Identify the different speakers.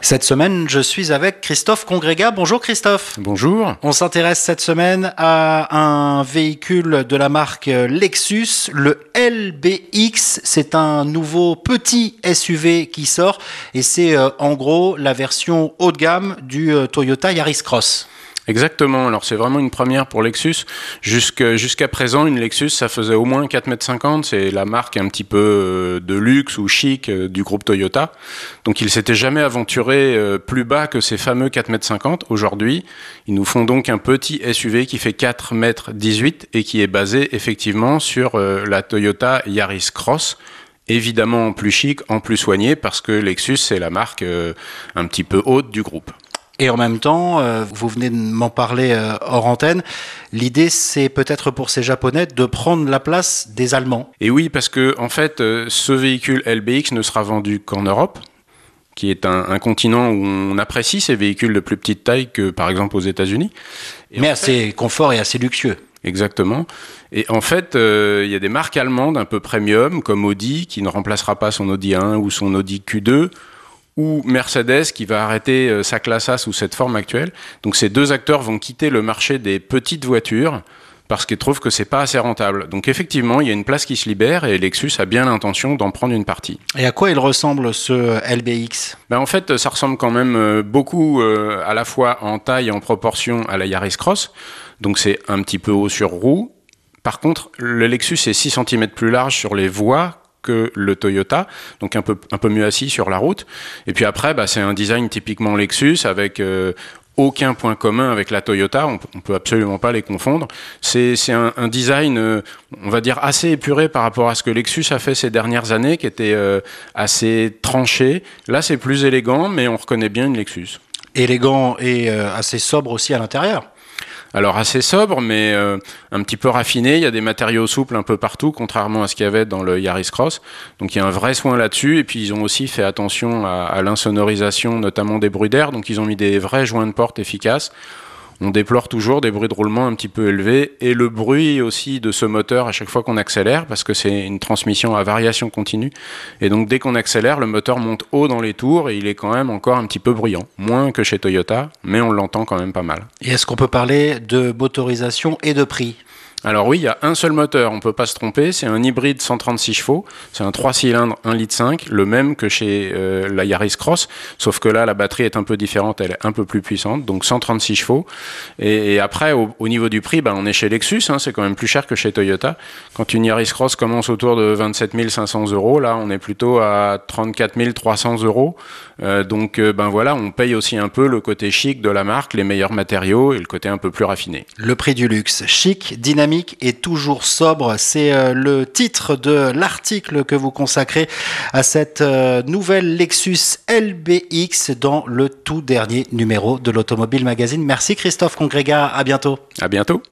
Speaker 1: Cette semaine, je suis avec Christophe Congrégat. Bonjour Christophe.
Speaker 2: Bonjour.
Speaker 1: On s'intéresse cette semaine à un véhicule de la marque Lexus, le LBX. C'est un nouveau petit SUV qui sort et c'est euh, en gros la version haut de gamme du euh, Toyota Yaris Cross.
Speaker 2: Exactement. Alors c'est vraiment une première pour Lexus. Jusqu'à présent, une Lexus, ça faisait au moins 4,50 m. C'est la marque un petit peu euh, de luxe ou chic euh, du groupe Toyota. Donc ils s'étaient jamais aventurés euh, plus bas que ces fameux 4,50 m. Aujourd'hui, ils nous font donc un petit SUV qui fait 4,18 m et qui est basé effectivement sur la Toyota Yaris Cross évidemment en plus chic, en plus soigné, parce que Lexus, c'est la marque un petit peu haute du groupe.
Speaker 1: Et en même temps, euh, vous venez de m'en parler euh, hors antenne, l'idée c'est peut-être pour ces Japonais de prendre la place des Allemands.
Speaker 2: Et oui, parce que en fait, euh, ce véhicule LBX ne sera vendu qu'en Europe qui est un, continent où on apprécie ces véhicules de plus petite taille que par exemple aux États-Unis.
Speaker 1: Mais assez confort et assez luxueux.
Speaker 2: Exactement. Et en fait, il y a des marques allemandes un peu premium, comme Audi, qui ne remplacera pas son Audi 1 ou son Audi Q2, ou Mercedes qui va arrêter euh, sa classe A sous cette forme actuelle. Donc ces deux acteurs vont quitter le marché des petites voitures parce qu'ils trouvent que c'est pas assez rentable. Donc effectivement, il y a une place qui se libère et Lexus a bien l'intention d'en prendre une partie.
Speaker 1: Et à quoi il ressemble ce LBX
Speaker 2: ben En fait, ça ressemble quand même euh, beaucoup euh, à la fois en taille et en proportion à la Yaris Cross. Donc c'est un petit peu haut sur roue. Par contre, le Lexus est 6 cm plus large sur les voies que le Toyota, donc un peu, un peu mieux assis sur la route. Et puis après, bah, c'est un design typiquement Lexus avec euh, aucun point commun avec la Toyota, on, ne peut absolument pas les confondre. C'est un, un, design, euh, on va dire, assez épuré par rapport à ce que Lexus a fait ces dernières années, qui était euh, assez tranché. Là, c'est plus élégant, mais on reconnaît bien une Lexus.
Speaker 1: Élégant et assez sobre aussi à l'intérieur.
Speaker 2: Alors assez sobre, mais euh, un petit peu raffiné. Il y a des matériaux souples un peu partout, contrairement à ce qu'il y avait dans le Yaris Cross. Donc il y a un vrai soin là-dessus. Et puis ils ont aussi fait attention à, à l'insonorisation, notamment des bruits d'air. Donc ils ont mis des vrais joints de porte efficaces on déplore toujours des bruits de roulement un petit peu élevés et le bruit aussi de ce moteur à chaque fois qu'on accélère parce que c'est une transmission à variation continue et donc dès qu'on accélère le moteur monte haut dans les tours et il est quand même encore un petit peu bruyant moins que chez Toyota mais on l'entend quand même pas mal.
Speaker 1: Et est-ce qu'on peut parler de motorisation et de prix?
Speaker 2: Alors oui, il y a un seul moteur, on ne peut pas se tromper, c'est un hybride 136 chevaux, c'est un 3 cylindres 1 litre 5, le même que chez euh, la Yaris Cross, sauf que là la batterie est un peu différente, elle est un peu plus puissante, donc 136 chevaux. Et, après, au, niveau du prix, ben, on est chez Lexus, hein, c'est quand même plus cher que chez Toyota. Quand une Yaris Cross commence autour de 27 500 euros, là on est plutôt à 34 300 euros. Euh, donc euh, ben voilà, on paye aussi un peu le côté chic de la marque, les meilleurs matériaux et le côté un peu plus raffiné.
Speaker 1: Le prix du luxe, chic, dynamique et toujours sobre. C'est euh, le titre de l'article que vous consacrez à cette euh, nouvelle Lexus LBX dans le tout dernier numéro de l'Automobile Magazine. Merci Christophe Congrégat, à bientôt.
Speaker 2: À bientôt.